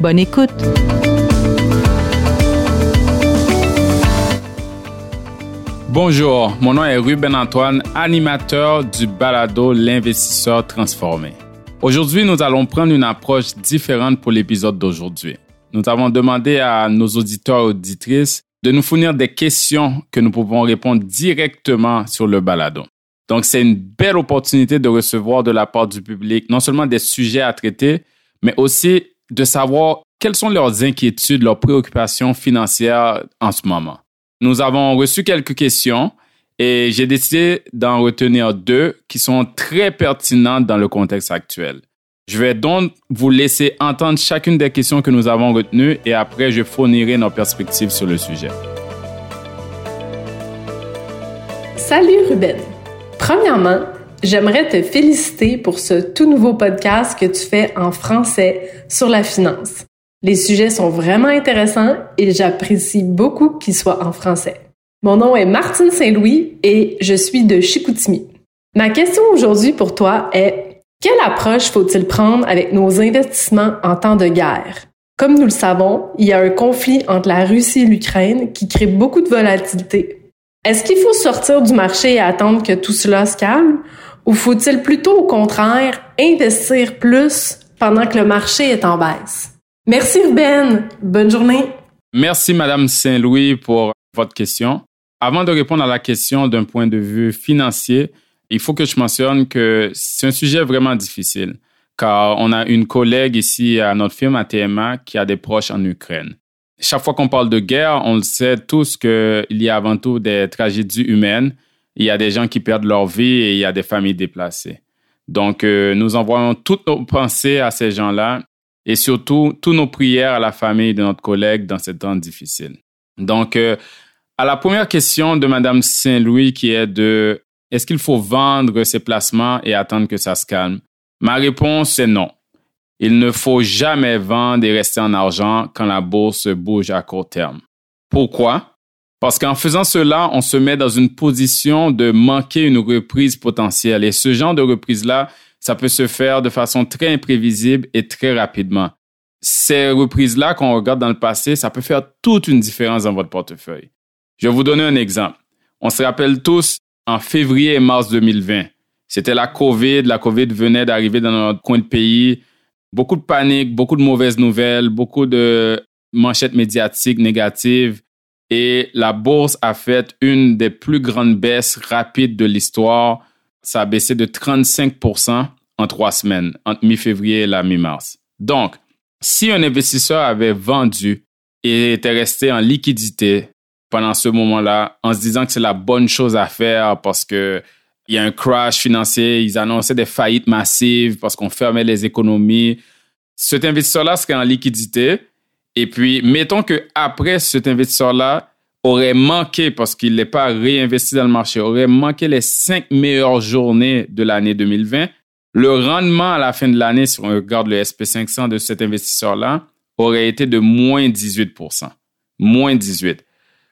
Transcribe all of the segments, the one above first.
Bonne écoute! Bonjour, mon nom est Ruben Antoine, animateur du balado L'investisseur transformé. Aujourd'hui, nous allons prendre une approche différente pour l'épisode d'aujourd'hui. Nous avons demandé à nos auditeurs et auditrices de nous fournir des questions que nous pouvons répondre directement sur le balado. Donc, c'est une belle opportunité de recevoir de la part du public non seulement des sujets à traiter, mais aussi de savoir quelles sont leurs inquiétudes, leurs préoccupations financières en ce moment. Nous avons reçu quelques questions et j'ai décidé d'en retenir deux qui sont très pertinentes dans le contexte actuel. Je vais donc vous laisser entendre chacune des questions que nous avons retenues et après je fournirai nos perspectives sur le sujet. Salut Ruben. Premièrement, j'aimerais te féliciter pour ce tout nouveau podcast que tu fais en français sur la finance. Les sujets sont vraiment intéressants et j'apprécie beaucoup qu'ils soient en français. Mon nom est Martine Saint-Louis et je suis de Chicoutimi. Ma question aujourd'hui pour toi est quelle approche faut-il prendre avec nos investissements en temps de guerre? Comme nous le savons, il y a un conflit entre la Russie et l'Ukraine qui crée beaucoup de volatilité. Est-ce qu'il faut sortir du marché et attendre que tout cela se calme ou faut-il plutôt au contraire investir plus pendant que le marché est en baisse? Merci Ruben. Bonne journée. Merci Madame Saint-Louis pour votre question. Avant de répondre à la question d'un point de vue financier, il faut que je mentionne que c'est un sujet vraiment difficile car on a une collègue ici à notre firme à TMA qui a des proches en Ukraine. Chaque fois qu'on parle de guerre, on le sait tous qu'il y a avant tout des tragédies humaines. Il y a des gens qui perdent leur vie et il y a des familles déplacées. Donc, euh, nous envoyons toutes nos pensées à ces gens-là et surtout toutes nos prières à la famille de notre collègue dans ces temps difficiles. Donc, euh, à la première question de Madame Saint-Louis qui est de est-ce qu'il faut vendre ses placements et attendre que ça se calme? Ma réponse est non. Il ne faut jamais vendre et rester en argent quand la bourse bouge à court terme. Pourquoi? Parce qu'en faisant cela, on se met dans une position de manquer une reprise potentielle. Et ce genre de reprise-là, ça peut se faire de façon très imprévisible et très rapidement. Ces reprises-là qu'on regarde dans le passé, ça peut faire toute une différence dans votre portefeuille. Je vais vous donner un exemple. On se rappelle tous en février et mars 2020. C'était la COVID. La COVID venait d'arriver dans notre coin de pays. Beaucoup de panique, beaucoup de mauvaises nouvelles, beaucoup de manchettes médiatiques négatives. Et la bourse a fait une des plus grandes baisses rapides de l'histoire ça a baissé de 35% en trois semaines, entre mi-février et la mi-mars. Donc, si un investisseur avait vendu et était resté en liquidité pendant ce moment-là, en se disant que c'est la bonne chose à faire parce que il y a un crash financier, ils annonçaient des faillites massives parce qu'on fermait les économies. Cet investisseur-là serait en liquidité. Et puis, mettons que après cet investisseur-là, aurait manqué, parce qu'il n'est pas réinvesti dans le marché, aurait manqué les cinq meilleures journées de l'année 2020, le rendement à la fin de l'année, si on regarde le SP500 de cet investisseur-là, aurait été de moins 18% Moins 18%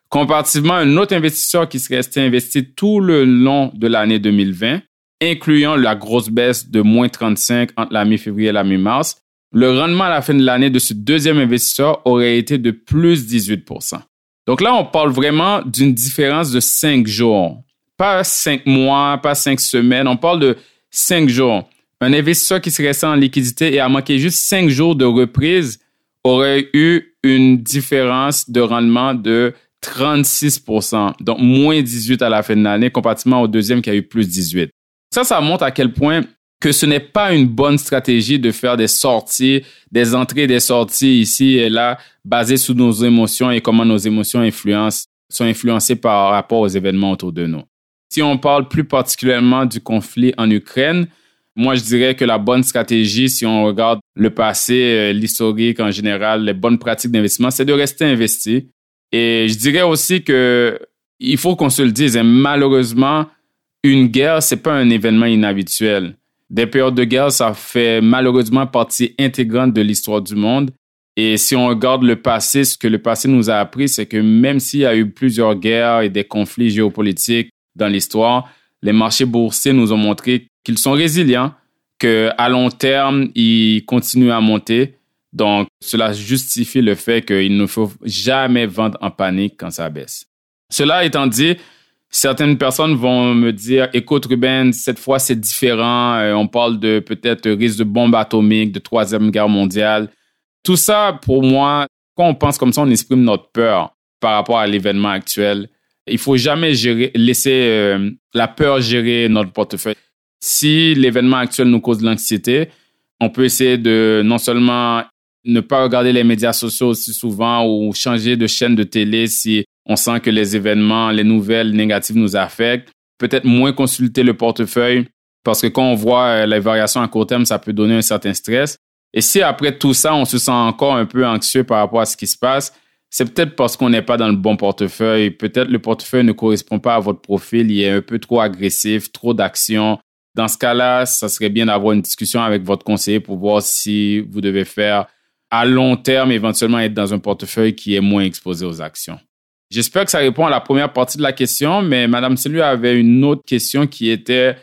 Comparativement un autre investisseur qui serait resté investi tout le long de l'année 2020, incluant la grosse baisse de moins 35 entre la mi-février et la mi-mars, le rendement à la fin de l'année de ce deuxième investisseur aurait été de plus 18% donc là, on parle vraiment d'une différence de cinq jours. Pas cinq mois, pas cinq semaines. On parle de cinq jours. Un investisseur qui serait en liquidité et a manqué juste cinq jours de reprise aurait eu une différence de rendement de 36% donc moins 18 à la fin de l'année, comparativement au deuxième qui a eu plus 18. Ça, ça montre à quel point que ce n'est pas une bonne stratégie de faire des sorties, des entrées des sorties ici et là, basées sur nos émotions et comment nos émotions influencent, sont influencées par rapport aux événements autour de nous. Si on parle plus particulièrement du conflit en Ukraine, Moi, je dirais que la bonne stratégie, si on regarde le passé, euh, l'historique en général, les bonnes pratiques d'investissement, c'est de rester investi. Et je dirais aussi que il faut qu'on se le dise, hein, malheureusement, une guerre, c'est pas un événement inhabituel. Des périodes de guerre, ça fait malheureusement partie intégrante de l'histoire du monde. Et si on regarde le passé, ce que le passé nous a appris, c'est que même s'il y a eu plusieurs guerres et des conflits géopolitiques dans l'histoire, les marchés boursiers nous ont montré qu'ils sont résilients, qu'à long terme, ils continuent à monter. Donc, cela justifie le fait qu'il ne faut jamais vendre en panique quand ça baisse. Cela étant dit, certaines personnes vont me dire, écoute Ruben, cette fois c'est différent, euh, on parle de peut-être risque de bombe atomique, de troisième guerre mondiale. Tout ça, pour moi, quand on pense comme ça, on exprime notre peur par rapport à l'événement actuel. Il faut jamais laisser euh, la peur gérer notre portefeuille. Si l'événement actuel nous cause de l'anxiété, on peut essayer de non seulement ne pas regarder les médias sociaux aussi souvent ou changer de chaîne de télé si on sent que les événements, les nouvelles négatives nous affectent. Peut-être moins consulter le portefeuille parce que quand on voit euh, les variations à court terme, ça peut donner un certain stress. Et si après tout ça, on se sent encore un peu anxieux par rapport à ce qui se passe, c'est peut-être parce qu'on n'est pas dans le bon portefeuille. Peut-être le portefeuille ne correspond pas à votre profil, il est un peu trop agressif, trop d'action. Dans ce cas-là, ça serait bien d'avoir une discussion avec votre conseiller pour voir si vous devez faire à long terme, éventuellement être dans un portefeuille qui est moins exposé aux actions. J'espère que ça répond à la première partie de la question, mais Madame Celu avait une autre question qui était,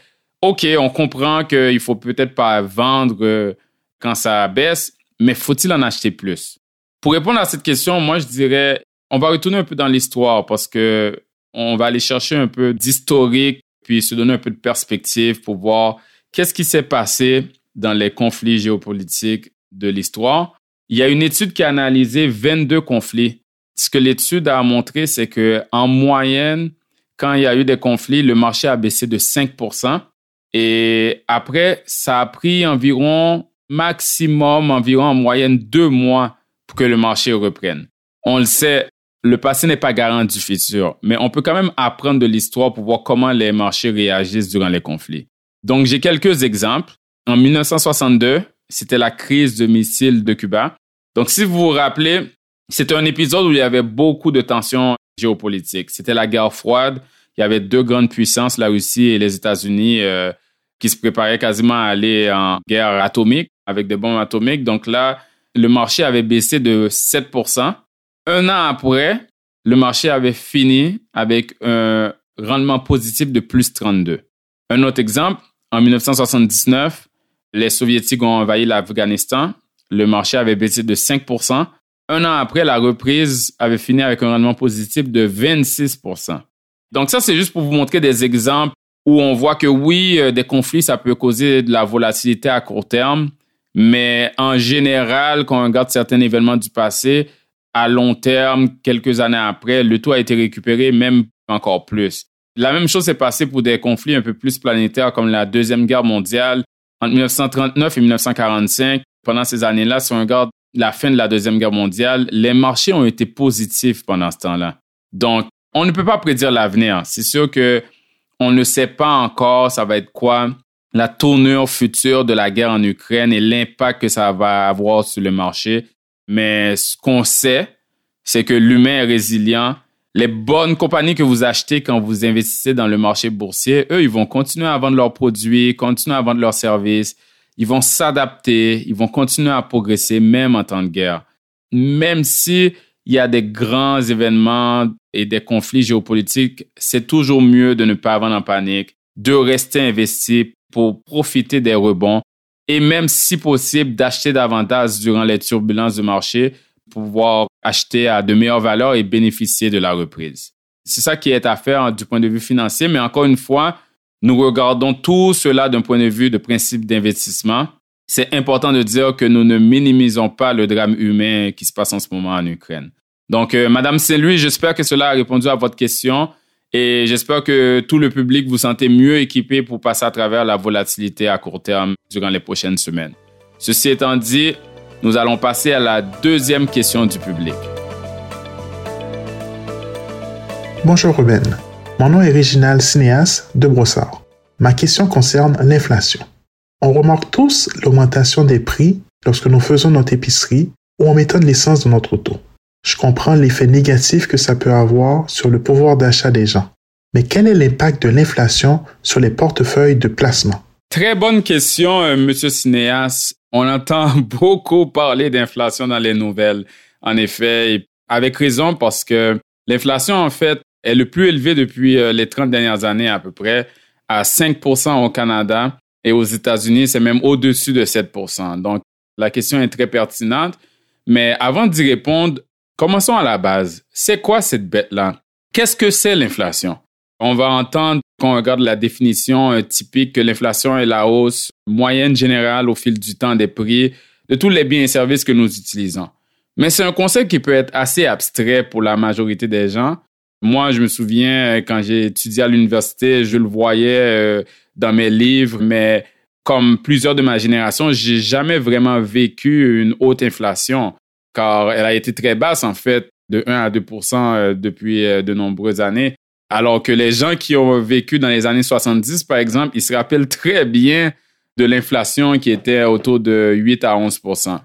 OK, on comprend qu'il faut peut-être pas vendre euh, quand ça baisse, mais faut-il en acheter plus? Pour répondre à cette question, moi, je dirais, on va retourner un peu dans l'histoire parce que on va aller chercher un peu d'historique, puis se donner un peu de perspective pour voir qu'est-ce qui s'est passé dans les conflits géopolitiques de l'histoire. Il y a une étude qui a analysé 22 conflits. Ce que l'étude a montré, c'est que en moyenne, quand il y a eu des conflits, le marché a baissé de 5% et après, ça a pris environ maximum, environ en moyenne deux mois pour que le marché reprenne. On le sait, le passé n'est pas garant du futur, mais on peut quand même apprendre de l'histoire pour voir comment les marchés réagissent durant les conflits. Donc, j'ai quelques exemples. En 1962, c'était la crise de missiles de Cuba. Donc, si vous vous rappelez, c'était un épisode où il y avait beaucoup de tensions géopolitiques. C'était la guerre froide. Il y avait deux grandes puissances, la Russie et les États-Unis, euh, qui se préparaient quasiment à aller en guerre atomique avec des bombes atomiques. Donc là, le marché avait baissé de 7%. Un an après, le marché avait fini avec un rendement positif de plus 32. Un autre exemple, en 1979, les Soviétiques ont envahi l'Afghanistan. Le marché avait baissé de 5%. Un an après, la reprise avait fini avec un rendement positif de 26%. Donc ça, c'est juste pour vous montrer des exemples où on voit que oui, euh, des conflits, ça peut causer de la volatilité à court terme, mais en général, quand on regarde certains événements du passé, à long terme, quelques années après, le taux a été récupéré, même encore plus. La même chose s'est passée pour des conflits un peu plus planétaires comme la Deuxième Guerre mondiale entre 1939 et 1945. Pendant ces années-là, si on regarde la fin de la Deuxième Guerre mondiale, les marchés ont été positifs pendant ce temps-là. Donc, on ne peut pas prédire l'avenir. C'est sûr que on ne sait pas encore ça va être quoi la tournure future de la guerre en Ukraine et l'impact que ça va avoir sur le marché. Mais ce qu'on sait, c'est que l'humain est résilient. Les bonnes compagnies que vous achetez quand vous investissez dans le marché boursier, eux, ils vont continuer à vendre leurs produits, continuer à vendre leurs services. Ils vont s'adapter, ils vont continuer à progresser même en temps de guerre. Même si il y a des grands événements et des conflits géopolitiques, c'est toujours mieux de ne pas vendre en panique, de rester investi pour profiter des rebonds et même si possible d'acheter davantage durant les turbulences du marché pour pouvoir acheter à de meilleures valeurs et bénéficier de la reprise. C'est ça qui est à faire du point de vue financier, mais encore une fois, nous regardons tout cela d'un point de vue de principe d'investissement. C'est important de dire que nous ne minimisons pas le drame humain qui se passe en ce moment en Ukraine. Donc, euh, Madame Saint-Louis, j'espère que cela a répondu à votre question. Et j'espère que tout le public vous sentez mieux équipé pour passer à travers la volatilité à court terme durant les prochaines semaines. Ceci étant dit, nous allons passer à la deuxième question du public. Bonjour Ruben, mon nom est Réginal Cinéas de Brossard. Ma question concerne l'inflation. On remarque tous l'augmentation des prix lorsque nous faisons notre épicerie ou en mettant de l'essence dans notre auto. Je comprends l'effet négatif que ça peut avoir sur le pouvoir d'achat des gens. Mais quel est l'impact de l'inflation sur les portefeuilles de placement? Très bonne question, euh, Monsieur Cinéas. On entend beaucoup parler d'inflation dans les nouvelles. En effet, avec raison parce que l'inflation, en fait, est le plus élevé depuis euh, les 30 dernières années à peu près, à 5% au Canada et aux États-Unis, c'est même au-dessus de 7% Donc, la question est très pertinente. Mais avant d'y répondre, commençons à la base. C'est quoi cette bête-là? Qu'est-ce que c'est l'inflation? On va entendre, quand on regarde la définition euh, typique, que l'inflation est la hausse moyenne générale au fil du temps des prix de tous les biens et services que nous utilisons. Mais c'est un concept qui peut être assez abstrait pour la majorité des gens. Moi, je me souviens, euh, quand j'ai étudié à l'université, je le voyais euh, dans mes livres, mais comme plusieurs de ma génération, j'ai jamais vraiment vécu une haute inflation, car elle a été très basse, en fait, de 1 à 2% depuis de nombreuses années. Alors que les gens qui ont vécu dans les années 70, par exemple, ils se rappellent très bien de l'inflation qui était autour de 8 à 11%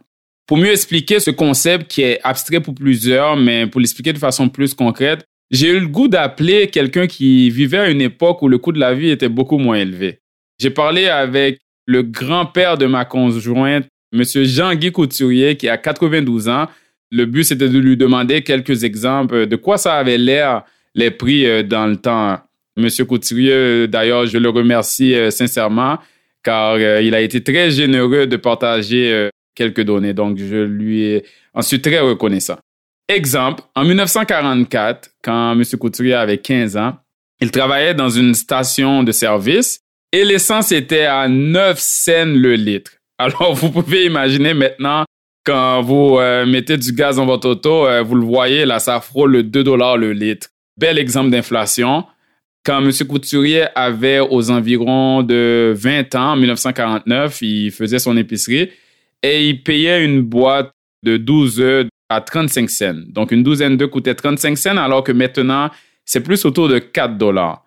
Pour mieux expliquer ce concept qui est abstrait pour plusieurs, mais pour l'expliquer de façon plus concrète, j'ai eu le goût d'appeler quelqu'un qui vivait à une époque où le coût de la vie était beaucoup moins élevé. J'ai parlé avec le grand-père de ma conjointe, M. Jean-Guy Couturier, qui a 92 ans. Le but, c'était de lui demander quelques exemples de quoi ça avait l'air les prix euh, dans le temps. Monsieur Couturier, euh, d'ailleurs, je le remercie euh, sincèrement car il a été très généreux de partager quelques données. Donc, je lui en suis très reconnaissant. Exemple, en 1944, quand M. Couturier avait 15 ans, il travaillait dans une station de service et l'essence était à 9 cents le litre. Alors, vous pouvez imaginer maintenant, quand vous mettez du gaz dans votre auto, vous le voyez, là, ça frôle le 2 dollars le litre bel exemple d'inflation. Quand M. Couturier avait aux environs de 20 ans, en 1949, il faisait son épicerie et il payait une boîte de 12 œufs à 35 cents. Donc, une douzaine d'œufs coûtait 35 cents, alors que maintenant, c'est plus autour de 4 dollars.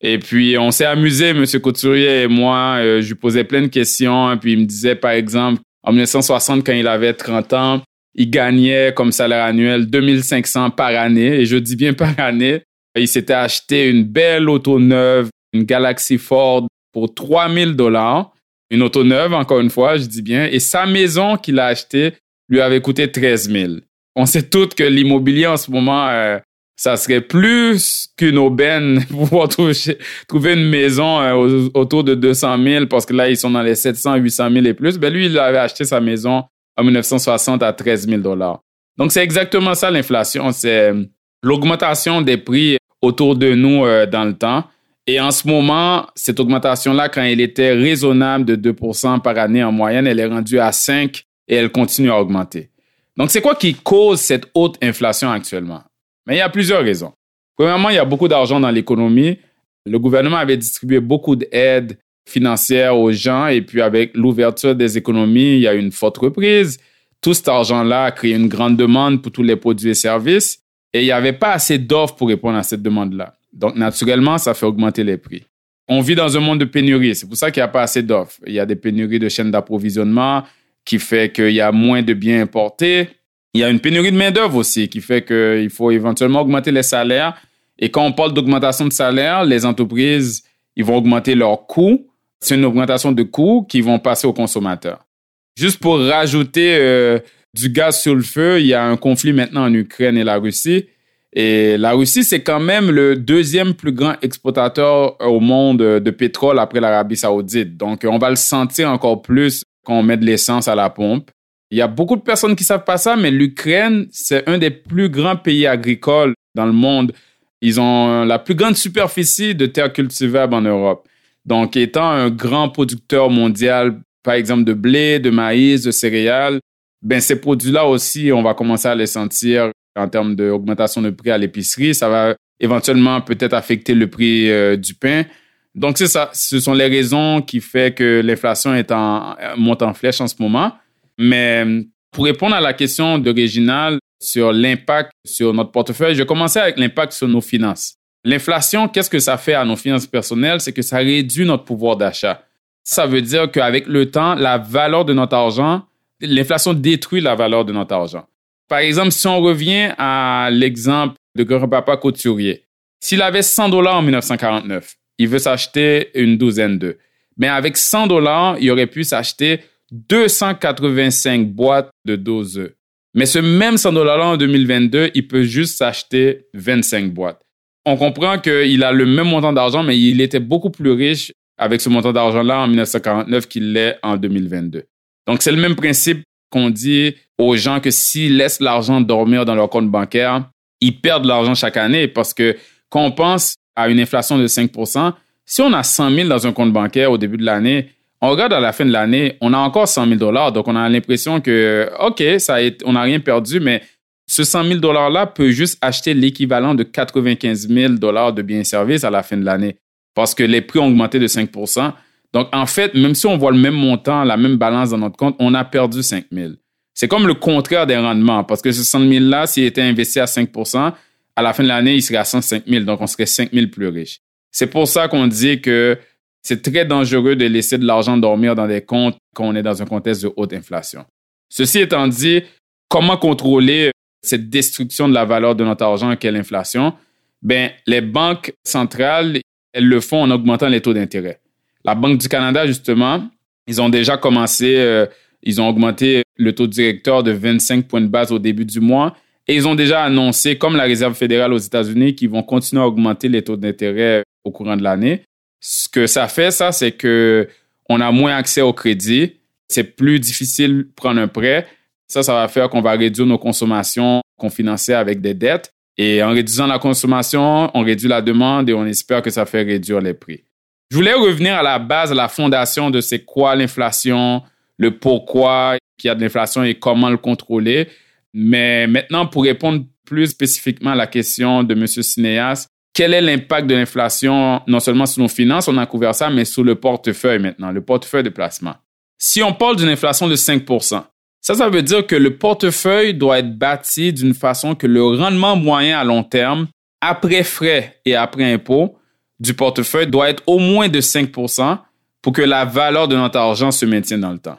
Et puis, on s'est amusé, M. Couturier et moi. Euh, je lui posais plein de questions. Puis, il me disait, par exemple, en 1960, quand il avait 30 ans, il gagnait comme salaire annuel 2500 par année. Et je dis bien par année. Il s'était acheté une belle auto neuve, une Galaxy Ford pour 3000 dollars. Une auto neuve, encore une fois, je dis bien. Et sa maison qu'il a achetée lui avait coûté 13 000. On sait toutes que l'immobilier en ce moment, euh, ça serait plus qu'une aubaine pour pouvoir trouver, une maison euh, autour de 200 000 parce que là, ils sont dans les 700, 800 000 et plus. Ben lui, il avait acheté sa maison en 1960 à 13 000 dollars. Donc, c'est exactement ça l'inflation. C'est l'augmentation des prix autour de nous euh, dans le temps. Et en ce moment, cette augmentation-là, quand elle était raisonnable de 2% par année en moyenne, elle est rendue à 5 et elle continue à augmenter. Donc, c'est quoi qui cause cette haute inflation actuellement? Mais il y a plusieurs raisons. Premièrement, il y a beaucoup d'argent dans l'économie. Le gouvernement avait distribué beaucoup d'aides financière aux gens et puis avec l'ouverture des économies, il y a une forte reprise. Tout cet argent-là a créé une grande demande pour tous les produits et services et il n'y avait pas assez d'offres pour répondre à cette demande-là. Donc, naturellement, ça fait augmenter les prix. On vit dans un monde de pénurie. C'est pour ça qu'il n'y a pas assez d'offres. Il y a des pénuries de chaînes d'approvisionnement qui fait qu'il y a moins de biens importés. Il y a une pénurie de main-d'œuvre aussi qui fait qu'il faut éventuellement augmenter les salaires. Et quand on parle d'augmentation de salaire, les entreprises, ils vont augmenter leurs coûts c'est une augmentation de coûts qui vont passer aux consommateurs. Juste pour rajouter euh, du gaz sur le feu, il y a un conflit maintenant en Ukraine et la Russie. Et la Russie, c'est quand même le deuxième plus grand exportateur au monde de pétrole après l'Arabie saoudite. Donc, on va le sentir encore plus quand on met de l'essence à la pompe. Il y a beaucoup de personnes qui savent pas ça, mais l'Ukraine, c'est un des plus grands pays agricoles dans le monde. Ils ont la plus grande superficie de terres cultivables en Europe. Donc, étant un grand producteur mondial, par exemple de blé, de maïs, de céréales, ben ces produits-là aussi, on va commencer à les sentir en termes d'augmentation de prix à l'épicerie. Ça va éventuellement peut-être affecter le prix euh, du pain. Donc, c'est ça. Ce sont les raisons qui font que l'inflation est en, monte en flèche en ce moment. Mais pour répondre à la question d'original sur l'impact sur notre portefeuille, je vais commencer avec l'impact sur nos finances. L'inflation, qu'est-ce que ça fait à nos finances personnelles? C'est que ça réduit notre pouvoir d'achat. ça veut dire qu'avec le temps, la valeur de notre argent, l'inflation détruit la valeur de notre argent. Par exemple, si on revient à l'exemple de grand-papa couturier, s'il avait 100 dollars en 1949, il veut s'acheter une douzaine d'œufs. Mais avec 100 dollars, il aurait pu s'acheter 285 boîtes de 12 œufs. Mais ce même 100 dollars en 2022, il peut juste s'acheter 25 boîtes. On comprend qu'il a le même montant d'argent, mais il était beaucoup plus riche avec ce montant d'argent-là en 1949 qu'il l'est en 2022. Donc, c'est le même principe qu'on dit aux gens que s'ils laissent l'argent dormir dans leur compte bancaire, ils perdent l'argent chaque année parce que quand on pense à une inflation de 5 si on a 100 000 dans un compte bancaire au début de l'année, on regarde à la fin de l'année, on a encore 100 000 dollars. Donc, on a l'impression que, OK, ça on n'a rien perdu, mais ce 100 000 dollars-là peut juste acheter l'équivalent de 95 000 dollars de biens et services à la fin de l'année parce que les prix ont augmenté de 5 Donc, en fait, même si on voit le même montant, la même balance dans notre compte, on a perdu 5 000 C'est comme le contraire des rendements parce que ce 100 000-là, s'il était investi à 5 à la fin de l'année, il serait à 105 000. Donc, on serait 5 000 plus riche. C'est pour ça qu'on dit que c'est très dangereux de laisser de l'argent dormir dans des comptes quand on est dans un contexte de haute inflation. Ceci étant dit, comment contrôler cette destruction de la valeur de notre argent qu'est l'inflation? Ben, les banques centrales, elles le font en augmentant les taux d'intérêt. La Banque du Canada, justement, ils ont déjà commencé, euh, ils ont augmenté le taux directeur de 25 points de base au début du mois et ils ont déjà annoncé, comme la Réserve fédérale aux États-Unis, qu'ils vont continuer à augmenter les taux d'intérêt au courant de l'année. Ce que ça fait, ça, c'est que on a moins accès au crédit. C'est plus difficile de prendre un prêt. Ça, ça va faire qu'on va réduire nos consommations qu'on finançait avec des dettes. Et en réduisant la consommation, on réduit la demande et on espère que ça fait réduire les prix. Je voulais revenir à la base, à la fondation de c'est quoi l'inflation, le pourquoi qu'il y a de l'inflation et comment le contrôler. Mais maintenant, pour répondre plus spécifiquement à la question de M. Cinéas, quel est l'impact de l'inflation non seulement sur nos finances, on a couvert ça, mais sur le portefeuille maintenant, le portefeuille de placement? Si on parle d'une inflation de 5 ça, ça veut dire que le portefeuille doit être bâti d'une façon que le rendement moyen à long terme, après frais et après impôts, du portefeuille doit être au moins de 5% pour que la valeur de notre argent se maintienne dans le temps.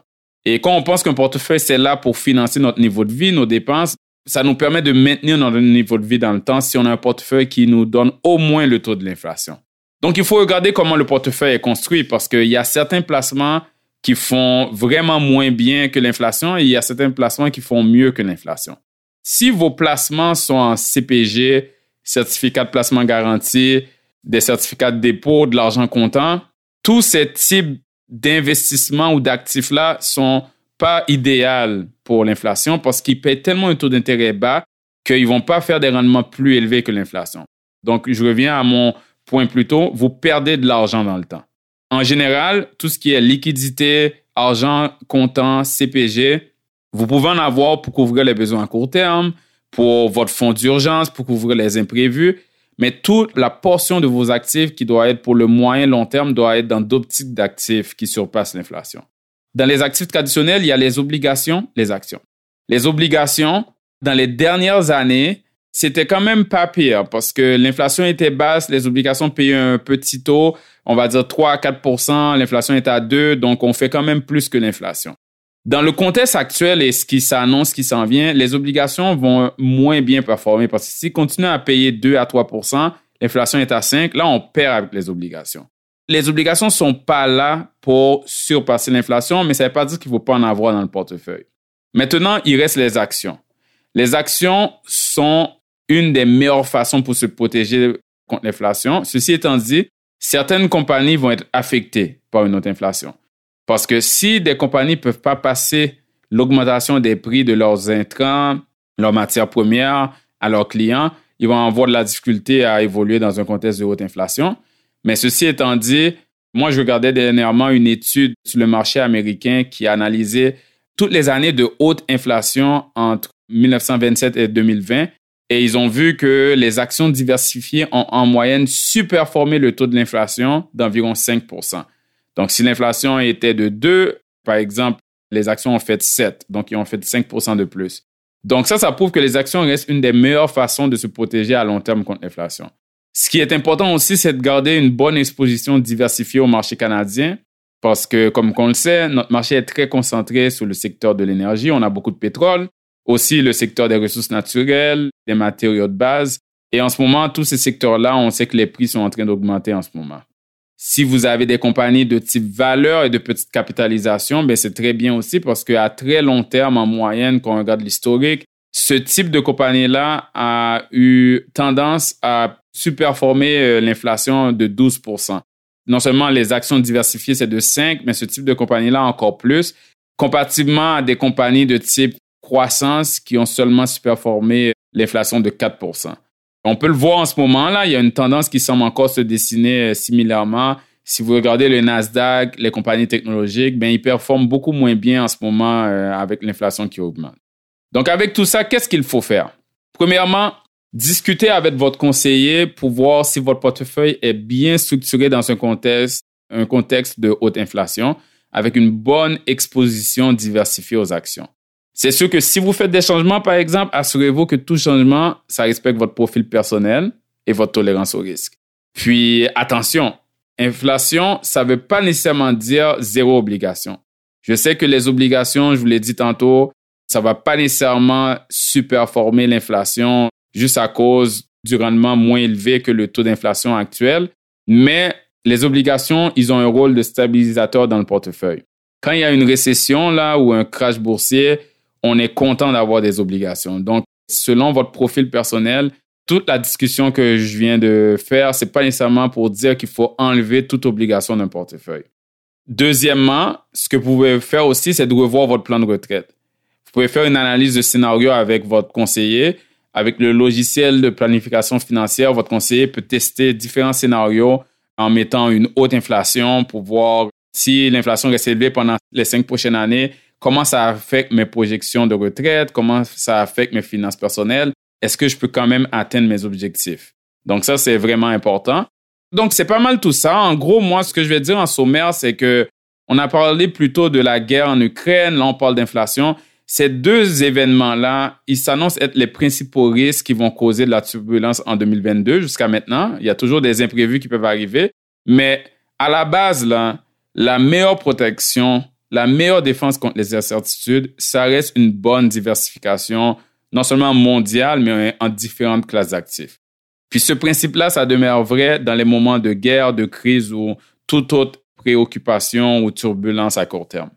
Et quand on pense qu'un portefeuille, c'est là pour financer notre niveau de vie, nos dépenses, ça nous permet de maintenir notre niveau de vie dans le temps si on a un portefeuille qui nous donne au moins le taux de l'inflation. Donc, il faut regarder comment le portefeuille est construit parce qu'il y a certains placements qui font vraiment moins bien que l'inflation et il y a certains placements qui font mieux que l'inflation. Si vos placements sont en CPG, certificat de placement garanti, des certificats de dépôt, de l'argent comptant, tous ces types d'investissements ou d'actifs-là sont pas idéal pour l'inflation parce qu'ils paient tellement un taux d'intérêt bas qu'ils vont pas faire des rendements plus élevés que l'inflation. Donc, je reviens à mon point plus tôt, vous perdez de l'argent dans le temps. En général, tout ce qui est liquidité, argent comptant, CPG, vous pouvez en avoir pour couvrir les besoins à court terme, pour votre fonds d'urgence, pour couvrir les imprévus, mais toute la portion de vos actifs qui doit être pour le moyen long terme doit être dans d'autres types d'actifs qui surpassent l'inflation. Dans les actifs traditionnels, il y a les obligations, les actions. Les obligations, dans les dernières années, c'était quand même pas pire parce que l'inflation était basse, les obligations payaient un petit taux, on va dire 3 à 4% l'inflation est à 2, donc on fait quand même plus que l'inflation. Dans le contexte actuel et ce qui s'annonce, ce qui s'en vient, les obligations vont moins bien performer parce que s'ils continuent à payer 2 à 3% l'inflation est à 5, là on perd avec les obligations les obligations sont pas là pour surpasser l'inflation, mais ça ne veut pas dire qu'il ne faut pas en avoir dans le portefeuille. Maintenant, il reste les actions. Les actions sont une des meilleures façons pour se protéger contre l'inflation. Ceci étant dit, certaines compagnies vont être affectées par une autre inflation. Parce que si des compagnies ne peuvent pas passer l'augmentation des prix de leurs intrants, leurs matières premières à leurs clients, ils vont avoir de la difficulté à évoluer dans un contexte de haute inflation. Mais ceci étant dit, moi, je regardais dernièrement une étude sur le marché américain qui a analysé toutes les années de haute inflation entre 1927 et 2020. Et ils ont vu que les actions diversifiées ont en moyenne superformé le taux de l'inflation d'environ 5 Donc, si l'inflation était de 2, par exemple, les actions ont fait 7. Donc, ils ont fait 5% de plus. Donc, ça, ça prouve que les actions restent une des meilleures façons de se protéger à long terme contre l'inflation. Ce qui est important aussi, c'est de garder une bonne exposition diversifiée au marché canadien. Parce que, comme on le sait, notre marché est très concentré sur le secteur de l'énergie. On a beaucoup de pétrole, aussi le secteur des ressources naturelles, des matériaux de base. Et en ce moment, tous ces secteurs-là, on sait que les prix sont en train d'augmenter en ce moment. Si vous avez des compagnies de type valeur et de petite capitalisation, ben c'est très bien aussi parce qu'à très long terme, en moyenne, quand on regarde l'historique, ce type de compagnie-là a eu tendance à superformer euh, l'inflation de 12% Non seulement les actions diversifiées, c'est de 5, mais ce type de compagnie-là encore plus, comparativement à des compagnies de type croissance qui ont seulement superformé l'inflation de 4 On peut le voir en ce moment-là, il y a une tendance qui semble encore se dessiner euh, similairement. Si vous regardez le Nasdaq, les compagnies technologiques, ben, ils performent beaucoup moins bien en ce moment euh, avec l'inflation qui augmente. Donc, avec tout ça, qu'est-ce qu'il faut faire? Premièrement, discuter avec votre conseiller pour voir si votre portefeuille est bien structuré dans un contexte, un contexte de haute inflation avec une bonne exposition diversifiée aux actions. C'est sûr que si vous faites des changements, par exemple, assurez-vous que tout changement, ça respecte votre profil personnel et votre tolérance au risque. Puis, attention, inflation, ça ne veut pas nécessairement dire zéro obligation. Je sais que les obligations, je vous l'ai dit tantôt, ça va pas nécessairement superformer l'inflation juste à cause du rendement moins élevé que le taux d'inflation actuel, mais les obligations, ils ont un rôle de stabilisateur dans le portefeuille. Quand il y a une récession là ou un crash boursier, on est content d'avoir des obligations. Donc, selon votre profil personnel, toute la discussion que je viens de faire, c'est pas nécessairement pour dire qu'il faut enlever toute obligation d'un portefeuille. Deuxièmement, ce que vous pouvez faire aussi, c'est de revoir votre plan de retraite. Vous pouvez faire une analyse de scénario avec votre conseiller. Avec le logiciel de planification financière, votre conseiller peut tester différents scénarios en mettant une haute inflation pour voir si l'inflation reste élevée pendant les cinq prochaines années, comment ça affecte mes projections de retraite, comment ça affecte mes finances personnelles, est-ce que je peux quand même atteindre mes objectifs? Donc ça, c'est vraiment important. Donc c'est pas mal tout ça. En gros, moi, ce que je vais dire en sommaire, c'est que on a parlé plutôt de la guerre en Ukraine, là on parle d'inflation. Ces deux événements-là, ils s'annoncent être les principaux risques qui vont causer de la turbulence en 2022 jusqu'à maintenant. Il y a toujours des imprévus qui peuvent arriver, mais à la base, là, la meilleure protection, la meilleure défense contre les incertitudes, ça reste une bonne diversification, non seulement mondiale, mais en différentes classes d'actifs. Puis ce principe-là, ça demeure vrai dans les moments de guerre, de crise ou toute autre préoccupation ou turbulence à court terme.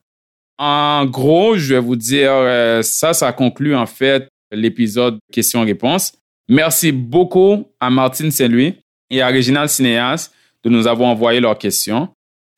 En gros, je vais vous dire, euh, ça, ça conclut en fait l'épisode questions-réponses. Merci beaucoup à Martine Saint-Louis et à Réginal Cinéas de nous avoir envoyé leurs questions.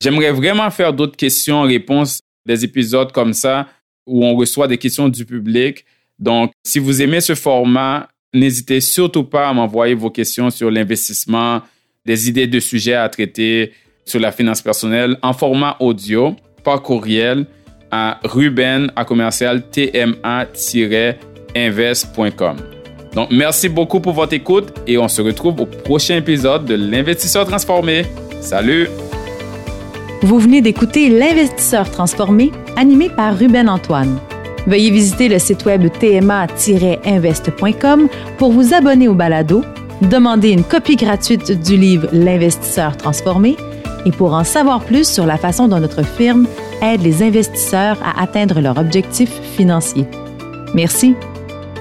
J'aimerais vraiment faire d'autres questions-réponses, des épisodes comme ça où on reçoit des questions du public. Donc, si vous aimez ce format, n'hésitez surtout pas à m'envoyer vos questions sur l'investissement, des idées de sujets à traiter sur la finance personnelle en format audio, par courriel à ruben à commercial tma-invest.com. Donc, merci beaucoup pour votre écoute et on se retrouve au prochain épisode de l'Investisseur transformé. Salut! Vous venez d'écouter L'Investisseur transformé, animé par Ruben Antoine. Veuillez visiter le site web tma-invest.com pour vous abonner au balado, demander une copie gratuite du livre L'Investisseur transformé et pour en savoir plus sur la façon dont notre firme aide les investisseurs à atteindre leurs objectifs financiers. Merci.